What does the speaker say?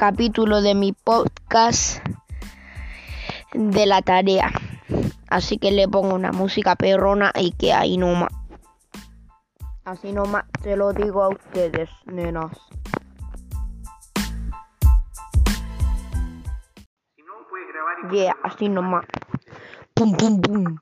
capítulo de mi podcast de la tarea. Así que le pongo una música perrona y que ahí nomás. Así nomás se lo digo a ustedes, nenas. Yeah, así nomás. Pum, pum, pum.